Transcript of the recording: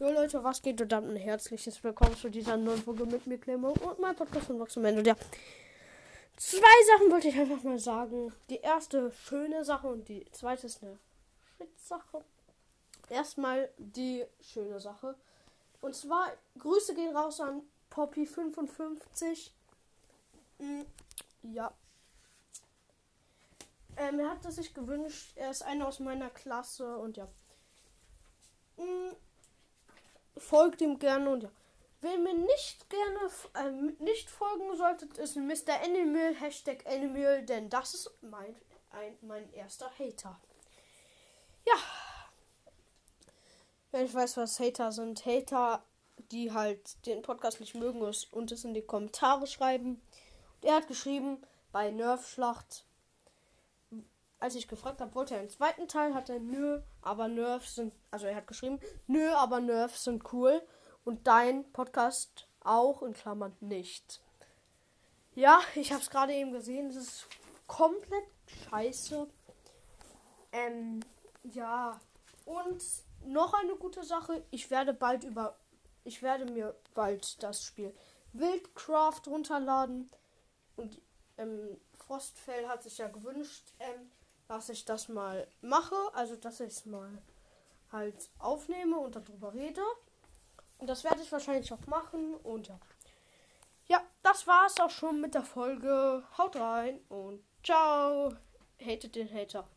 Jo Leute, was geht und dann ein herzliches Willkommen zu dieser neuen Folge mit mir, Clemo und mein Podcast von Vox und ja. Zwei Sachen wollte ich einfach mal sagen. Die erste schöne Sache und die zweite ist eine Shit-Sache. Erstmal die schöne Sache. Und zwar, Grüße gehen raus an Poppy55. Hm, ja. Ähm, er hat es sich gewünscht. Er ist einer aus meiner Klasse und ja. Hm, folgt ihm gerne und ja. Wer mir nicht gerne äh, nicht folgen solltet, ist Mr. Animal, Hashtag Animal, denn das ist mein, ein, mein erster Hater. Ja. Wenn ich weiß, was Hater sind, Hater, die halt den Podcast nicht mögen und es in die Kommentare schreiben. Und er hat geschrieben, bei Nerf-Schlacht als ich gefragt habe, wollte er einen zweiten Teil, hat er nö, aber Nerfs sind, also er hat geschrieben, nö, aber Nerfs sind cool und dein Podcast auch in Klammern nicht. Ja, ich habe es gerade eben gesehen, es ist komplett scheiße. Ähm, ja, und noch eine gute Sache, ich werde bald über, ich werde mir bald das Spiel Wildcraft runterladen und ähm, Frostfell hat sich ja gewünscht, ähm, dass ich das mal mache, also dass ich es mal halt aufnehme und darüber rede. Und das werde ich wahrscheinlich auch machen und ja. Ja, das war's auch schon mit der Folge. Haut rein und ciao. Hatet den Hater.